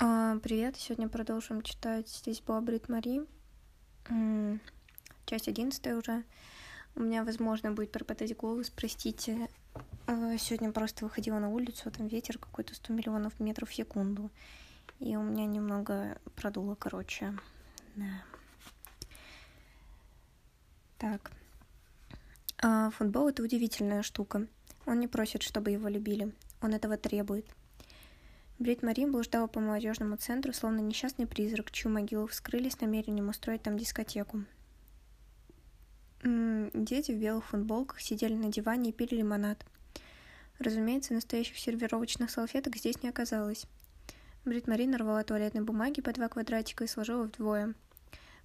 А, Привет, сегодня продолжим читать «Здесь была Мари». Часть одиннадцатая уже. У меня, возможно, будет пропадать голос, простите. А, Сегодня просто выходила на улицу, там ветер какой-то 100 миллионов метров в секунду. И у меня немного продуло, короче. Да. Так. А, Футбол — это удивительная штука. Он не просит, чтобы его любили. Он этого требует. Брит Мари блуждала по молодежному центру, словно несчастный призрак, чью могилу вскрыли с намерением устроить там дискотеку. Дети в белых футболках сидели на диване и пили лимонад. Разумеется, настоящих сервировочных салфеток здесь не оказалось. Брит Мари нарвала туалетной бумаги по два квадратика и сложила вдвое.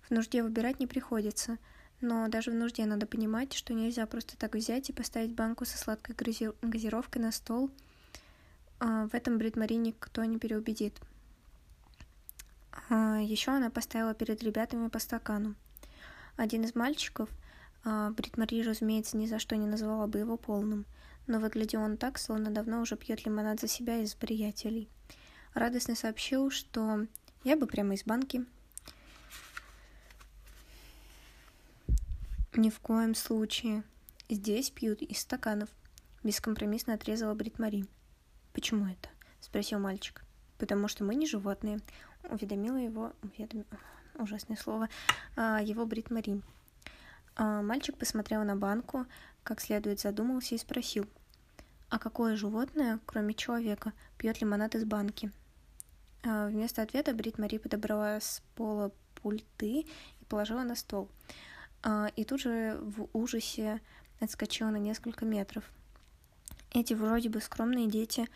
В нужде выбирать не приходится, но даже в нужде надо понимать, что нельзя просто так взять и поставить банку со сладкой гази- газировкой на стол. А, В этом Брит Мари никто не переубедит. Еще она поставила перед ребятами по стакану. Один из мальчиков, а, Брит Мари, разумеется, ни за что не назвала бы его полным, но выглядел он так, словно давно уже пьет лимонад за себя и за приятелей. Радостно сообщил, что я бы прямо из банки. Ни в коем случае. Здесь пьют из стаканов. Бескомпромиссно отрезала Брит Мари. Почему это? Спросил мальчик. Потому что мы не животные. Уведомила его... Уведом... Ужасное слово. а, Его Брит Мари. А, Мальчик посмотрел на банку, как следует задумался и спросил. А какое животное, кроме человека, пьет лимонад из банки? А, Вместо ответа Брит Мари подобрала с пола пульты и положила на стол. И тут же в ужасе отскочила на несколько метров. Эти вроде бы скромные дети,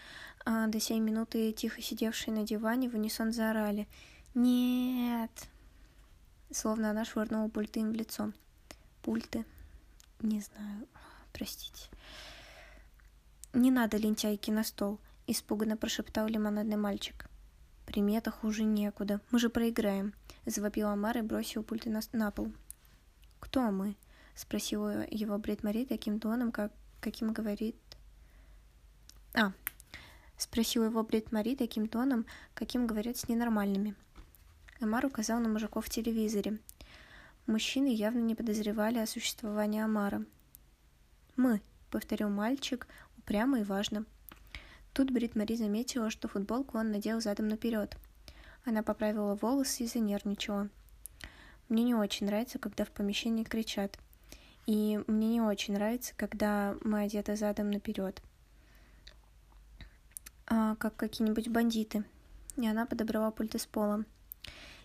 а, до сей минуты тихо сидевшие на диване, в унисон заорали «Нет!» Словно она швырнула пульты им в лицо. Пульты? Не знаю. Простите. «Не надо лентяйки на стол», — испуганно прошептал лимонадный мальчик. «Примета хуже некуда. Мы же проиграем», — завопил Амар и бросил пульты на, на пол. «Кто мы?» — спросила его Брит Мари таким тоном, как, каким говорит... А, спросил его Брит Мари таким тоном, каким говорят с ненормальными. Амар указал на мужиков в телевизоре. Мужчины явно не подозревали о существовании Амара. «Мы», — повторил мальчик, упрямо и важно. Тут Брит Мари заметила, что футболку он надел задом наперед. Она поправила волосы и занервничала. Мне не очень нравится, когда в помещении кричат. И мне не очень нравится, когда мы одеты задом наперед. А, как какие-нибудь бандиты. И она подобрала пульт из пола.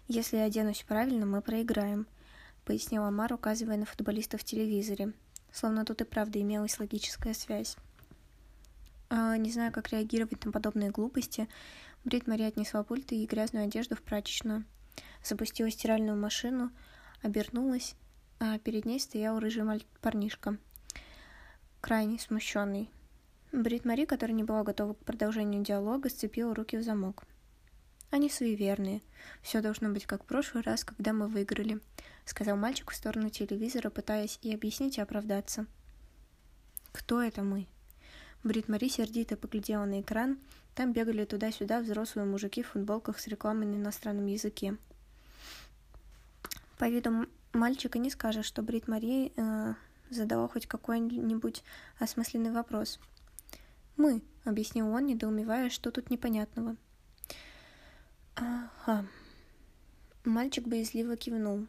Если я оденусь правильно, мы проиграем, пояснил Амар, указывая на футболистов в телевизоре. Словно тут и правда имелась логическая связь. А, не знаю, как реагировать на подобные глупости, Брит Мари отнесла пульты и грязную одежду в прачечную. Запустила стиральную машину, обернулась, а перед ней стоял рыжий парнишка, крайне смущенный. Брит Мари, которая не была готова к продолжению диалога, сцепила руки в замок. Они суеверные. Все должно быть как в прошлый раз, когда мы выиграли, сказал мальчик в сторону телевизора, пытаясь и объяснить, и оправдаться. Кто это мы? Брит Мари сердито поглядела на экран. Там бегали туда-сюда взрослые мужики в футболках с рекламой на иностранном языке. По виду мальчика не скажешь, что Брит Мари э, задала хоть какой-нибудь осмысленный вопрос. «Мы», — объяснил он, недоумевая, что тут непонятного. «Ага». Мальчик боязливо кивнул.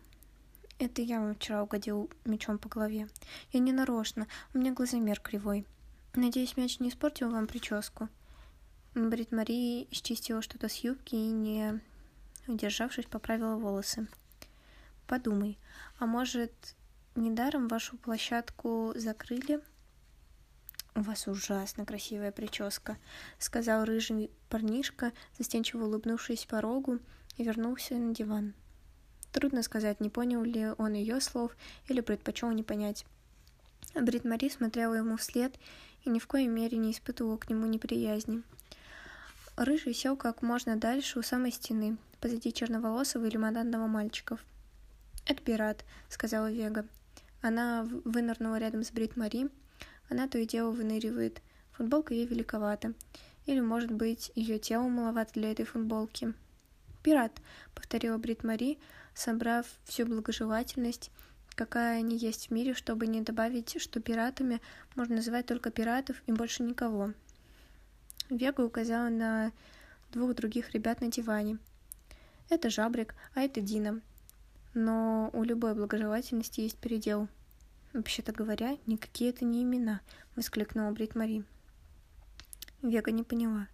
«Это я вам вчера угодил мечом по голове. Я не нарочно, у меня глазомер кривой. Надеюсь, мяч не испортил вам прическу?» Брит Мари счистила что-то с юбки и, не удержавшись, поправила волосы. «Подумай, а может, недаром вашу площадку закрыли?» «У вас ужасно красивая прическа», — сказал рыжий парнишка, застенчиво улыбнувшись порогу, и вернулся на диван. Трудно сказать, не понял ли он ее слов или предпочел не понять. Брит Мари смотрела ему вслед и ни в коей мере не испытывала к нему неприязни. Рыжий сел как можно дальше у самой стены, позади черноволосого и лимонадного мальчиков. «Это пират», — сказала Вега. Она вынырнула рядом с Брит Мари. Она то и дело выныривает. Футболка ей великовата. Или, может быть, ее тело маловато для этой футболки. «Пират», — повторила Брит Мари, собрав всю благожелательность, какая они есть в мире, чтобы не добавить, что пиратами можно называть только пиратов и больше никого. Вега указала на двух других ребят на диване. Это Жабрик, а это Дина. Но у любой благожелательности есть передел. Вообще-то говоря, никакие это не имена, воскликнула Брит Мари. Вега не поняла.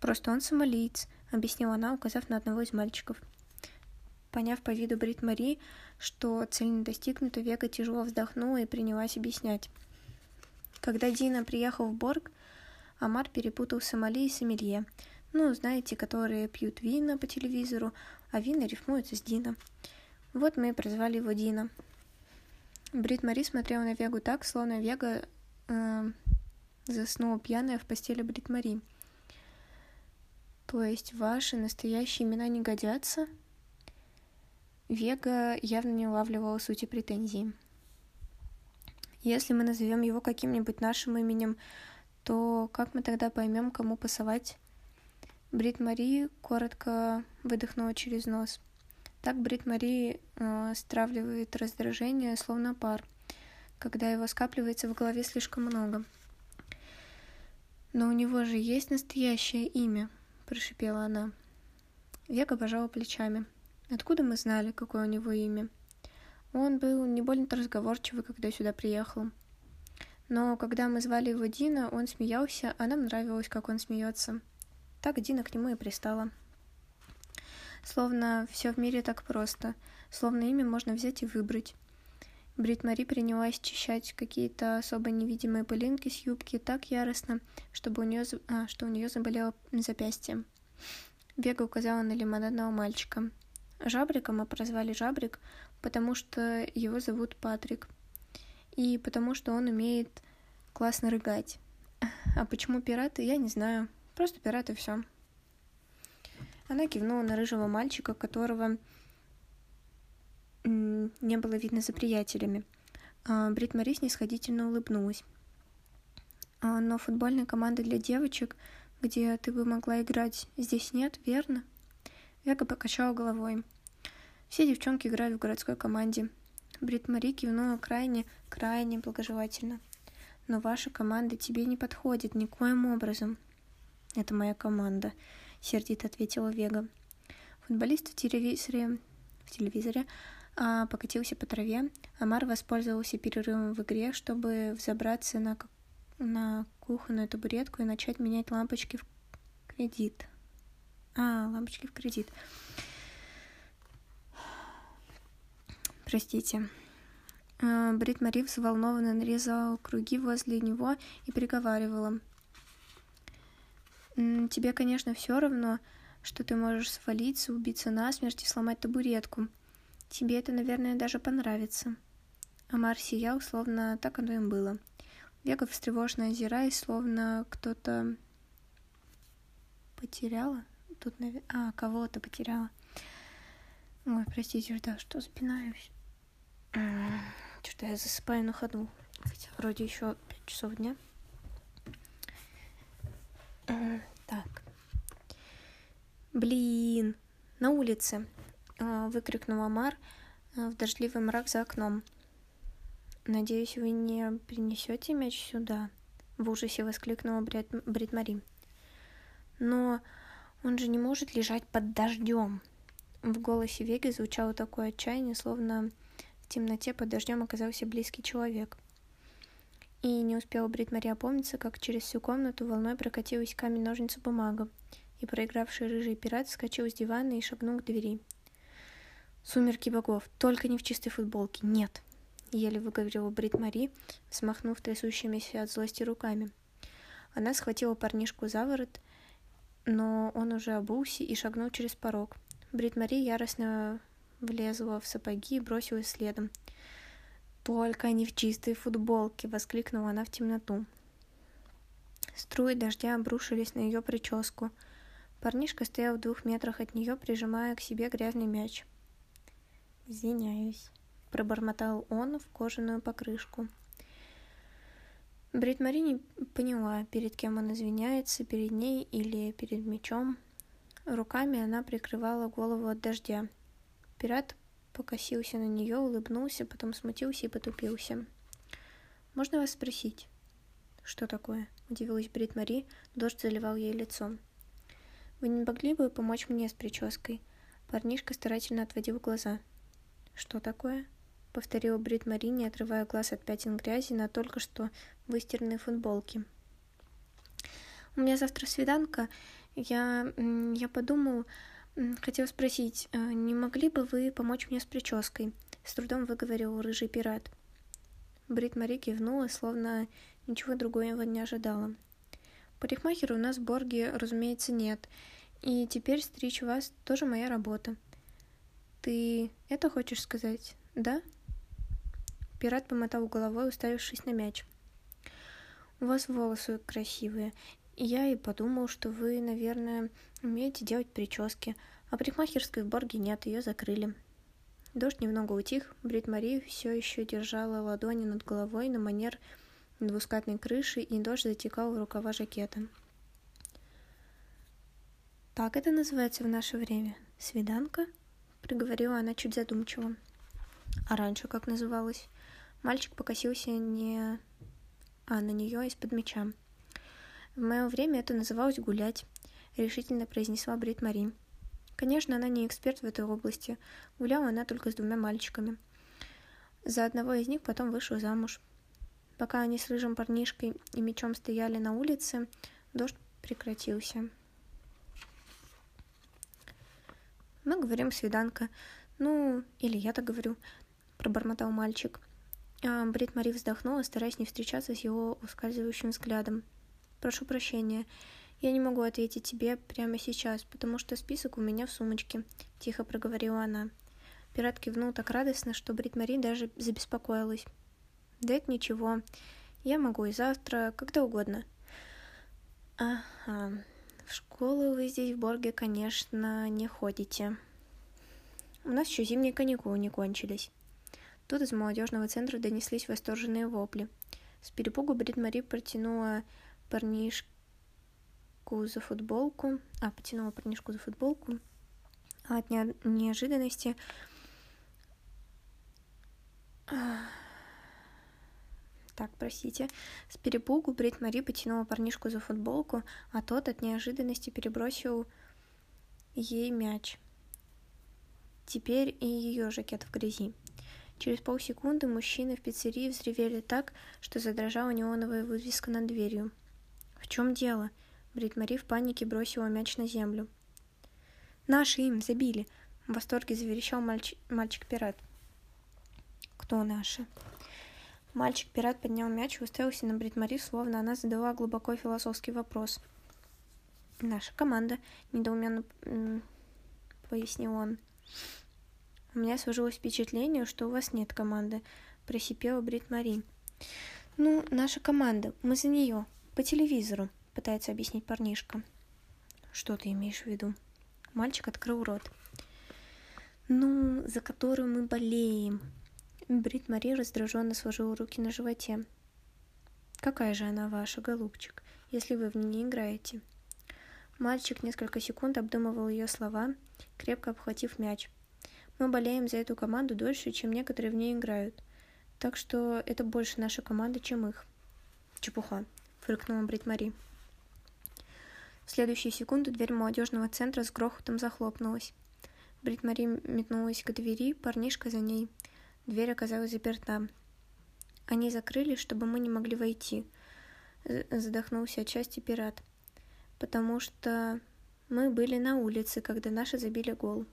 Просто он сомалиец, объяснила она, указав на одного из мальчиков. Поняв по виду Брит Мари, что цель не достигнута, Вега тяжело вздохнула и принялась объяснять. Когда Дина приехал в Борг, Амар перепутал Сомали и Сомелье. Ну, знаете, которые пьют вина по телевизору, а вина рифмуются с Дина. Вот мы и прозвали его Дина. Брит Мари смотрела на Вегу так, словно Вега э, заснула пьяная в постели Брит Мари. То есть ваши настоящие имена не годятся? Вега явно не улавливала сути претензий. Если мы назовем его каким-нибудь нашим именем, то как мы тогда поймем, кому пасовать? Брит Мари коротко выдохнула через нос. Так Брит Мари э, стравливает раздражение, словно пар, когда его скапливается в голове слишком много. «Но у него же есть настоящее имя», — прошипела она. Века пожала плечами. Откуда мы знали, какое у него имя? Он был не больно-то разговорчивый, когда сюда приехал. Но когда мы звали его Дина, он смеялся, а нам нравилось, как он смеется. Так Дина к нему и пристала. Словно все в мире так просто, словно имя можно взять и выбрать. Брит Мари принялась чищать какие-то особо невидимые пылинки с юбки так яростно, чтобы у нее, а, что у нее заболело запястье. Вега указала на лимонадного мальчика. Жабрика мы прозвали Жабрик, потому что его зовут Патрик. И потому что он умеет классно рыгать. А почему пираты, я не знаю. Просто пираты все. Она кивнула на рыжего мальчика, которого не было видно за приятелями. А Брит Мари снисходительно улыбнулась. А, но футбольной команды для девочек, где ты бы могла играть, здесь нет, верно? Вега покачала головой. Все девчонки играют в городской команде. Брит Мари кивнула крайне, крайне благожелательно. Но ваша команда тебе не подходит никоим образом. Это моя команда, сердито ответила Вега. Футболист в телевизоре, в телевизоре а, покатился по траве. Амар воспользовался перерывом в игре, чтобы взобраться на, на кухонную табуретку и начать менять лампочки в кредит. А, лампочки в кредит. Простите. А, Брит Мари взволнованно нарезала круги возле него и приговаривала. «Тебе, конечно, все равно, что ты можешь свалиться, убиться насмерть и сломать табуретку. Тебе это, наверное, даже понравится». Амар сиял, словно так оно им было. Вега встревоженно озираясь, словно кто-то потеряла. Тут, наверное... А, кого-то потеряла. Ой, простите, да, что запинаюсь. Что-то я засыпаю на ходу. Хотя вроде еще 5 часов дня. Так. Блин, на улице. А, выкрикнул Амар а, в дождливый мрак за окном. Надеюсь, вы не принесете мяч сюда. В ужасе воскликнула Брит Мари. Но он же не может лежать под дождем. В голосе Веги звучало такое отчаяние, словно в темноте под дождем оказался близкий человек. И не успела Брит Мари опомниться, как через всю комнату волной прокатилась камень ножницы бумага, и проигравший рыжий пират вскочил с дивана и шагнул к двери. «Сумерки богов! Только не в чистой футболке! Нет!» Еле выговорила Брит Мари, взмахнув трясущимися от злости руками. Она схватила парнишку за ворот, но он уже обулся и шагнул через порог — Брит Мари яростно влезла в сапоги и бросилась следом. «Только не в чистой футболке!» — воскликнула она в темноту. Струи дождя обрушились на ее прическу. Парнишка стоял в двух метрах от нее, прижимая к себе грязный мяч. «Извиняюсь», — пробормотал он в кожаную покрышку. Брит Мари не поняла, перед кем он извиняется, перед ней или перед мячом. Руками она прикрывала голову от дождя. Пират покосился на нее, улыбнулся, потом смутился и потупился. «Можно вас спросить?» «Что такое?» – удивилась Брит Мари, дождь заливал ей лицо. «Вы не могли бы помочь мне с прической?» Парнишка старательно отводил глаза. «Что такое?» — повторила Брит Мари, не отрывая глаз от пятен грязи на только что выстиранной футболке. «У меня завтра свиданка. Я, я подумал, хотел спросить, э, не могли бы вы помочь мне с прической?» С трудом выговорил рыжий пират. Брит Мари кивнула, словно ничего другого не ожидала. Парикмахера у нас в Борге, разумеется, нет, и теперь стричь вас тоже моя работа. Ты это хочешь сказать, да? Пират помотал головой, уставившись на мяч. У вас волосы красивые. Я и подумал, что вы, наверное, умеете делать прически. А парикмахерской в Борге нет, ее закрыли. Дождь немного утих, Брит Мари все еще держала ладони над головой на манер двускатной крыши, и дождь затекал в рукава жакета. «Так это называется в наше время? Свиданка?» — приговорила она чуть задумчиво. «А раньше как называлось?» Мальчик покосился не... а на нее из-под меча. «В мое время это называлось гулять», — решительно произнесла Брит Мари. Конечно, она не эксперт в этой области. Гуляла она только с двумя мальчиками. За одного из них потом вышла замуж. Пока они с рыжим парнишкой и мечом стояли на улице, дождь прекратился. Мы говорим «свиданка». Ну, или я так говорю, пробормотал мальчик. А Брит Мари вздохнула, стараясь не встречаться с его ускальзывающим взглядом. «Прошу прощения, я не могу ответить тебе прямо сейчас, потому что список у меня в сумочке», — тихо проговорила она. Пират кивнул так радостно, что Брит Мари даже забеспокоилась. «Да это ничего. Я могу и завтра, когда угодно». «Ага, в школу вы здесь в Борге, конечно, не ходите. У нас еще зимние каникулы не кончились. Тут из молодежного центра донеслись восторженные вопли. С перепугу Брит Мари протянула парнишку за футболку, а, потянула парнишку за футболку, а от неожиданности так, простите. С перепугу Брит Мари потянула парнишку за футболку, а тот от неожиданности перебросил ей мяч. Теперь и ее жакет в грязи. Через полсекунды мужчины в пиццерии взревели так, что задрожала неоновая вывеска над дверью. «В чем дело?» Брит Мари в панике бросила мяч на землю. «Наши им забили!» В восторге заверещал мальч... мальчик-пират. «Кто наши?» Мальчик-пират поднял мяч и уставился на Бритмари, словно она задала глубоко философский вопрос. «Наша команда», — недоуменно пояснил он. «У меня сложилось впечатление, что у вас нет команды», — просипела Брит Мари. «Ну, наша команда, мы за нее, по телевизору», — пытается объяснить парнишка. «Что ты имеешь в виду?» Мальчик открыл рот. «Ну, за которую мы болеем», Брит Мари раздраженно сложила руки на животе. «Какая же она ваша, голубчик, если вы в ней не играете?» Мальчик несколько секунд обдумывал ее слова, крепко обхватив мяч. «Мы болеем за эту команду дольше, чем некоторые в ней играют, так что это больше наша команда, чем их». «Чепуха», — фыркнула Брит Мари. В следующую секунду дверь молодежного центра с грохотом захлопнулась. Брит Мари метнулась к двери, парнишка за ней — Дверь оказалась заперта. Они закрыли, чтобы мы не могли войти. Задохнулся отчасти пират. Потому что мы были на улице, когда наши забили гол.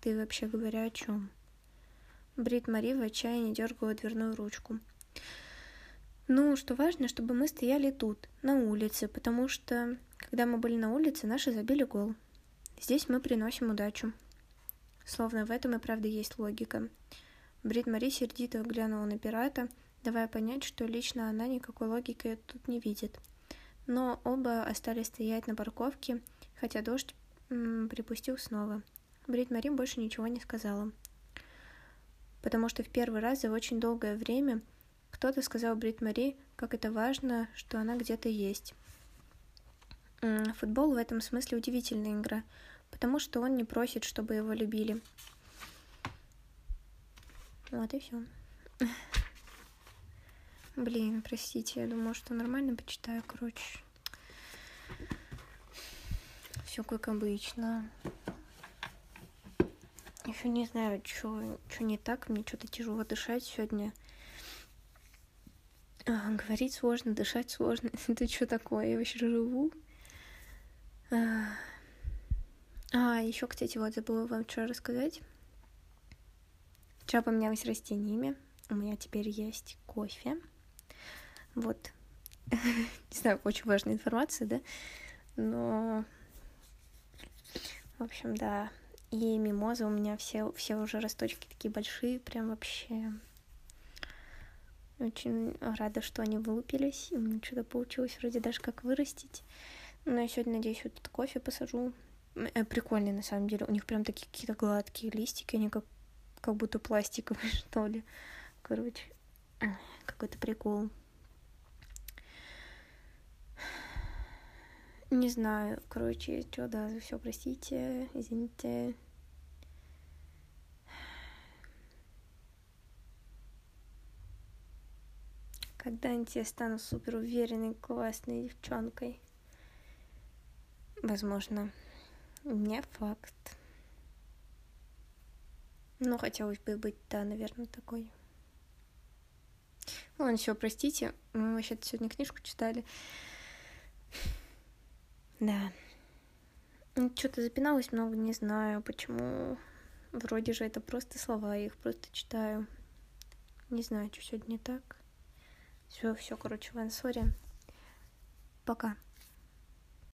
Ты вообще говоря о чем? Брит Мари в отчаянии дергала дверную ручку. Ну, что важно, чтобы мы стояли тут, на улице, потому что, когда мы были на улице, наши забили гол. Здесь мы приносим удачу. Словно в этом и правда есть логика. Брит Мари сердито глянула на пирата, давая понять, что лично она никакой логики тут не видит. Но оба остались стоять на парковке, хотя дождь припустил снова. Брит Мари больше ничего не сказала. Потому что в первый раз за очень долгое время кто-то сказал Брит Мари, как это важно, что она где-то есть. Футбол в этом смысле удивительная игра, потому что он не просит, чтобы его любили. Вот и все. Блин, простите, я думала, что нормально почитаю, короче. Все как обычно. Еще не знаю, что не так, мне что-то тяжело дышать сегодня. Говорить сложно, дышать сложно. Это что такое? Я вообще живу? А, а еще, кстати, вот забыла вам вчера рассказать. Вчера поменялось растениями. У меня теперь есть кофе. Вот. Не знаю, очень важная информация, да? Но... В общем, да. И мимозы у меня все, все уже росточки такие большие, прям вообще. Очень рада, что они вылупились. И мне что-то получилось вроде даже как вырастить. Но я сегодня, надеюсь, вот этот кофе посажу. Э, прикольные, на самом деле. У них прям такие какие-то гладкие листики, они как, как будто пластиковые, что ли. Короче, какой-то прикол. Не знаю, короче, что, да, за все простите, извините. Когда-нибудь я стану супер уверенной, классной девчонкой. Возможно, не факт. Но хотелось бы быть, да, наверное, такой. Ладно, все, простите. Мы вообще-то сегодня книжку читали. Да. Что-то запиналось много, не знаю, почему. Вроде же это просто слова, я их просто читаю. Не знаю, что сегодня не так. Все, все, короче, ладно, сори. Пока.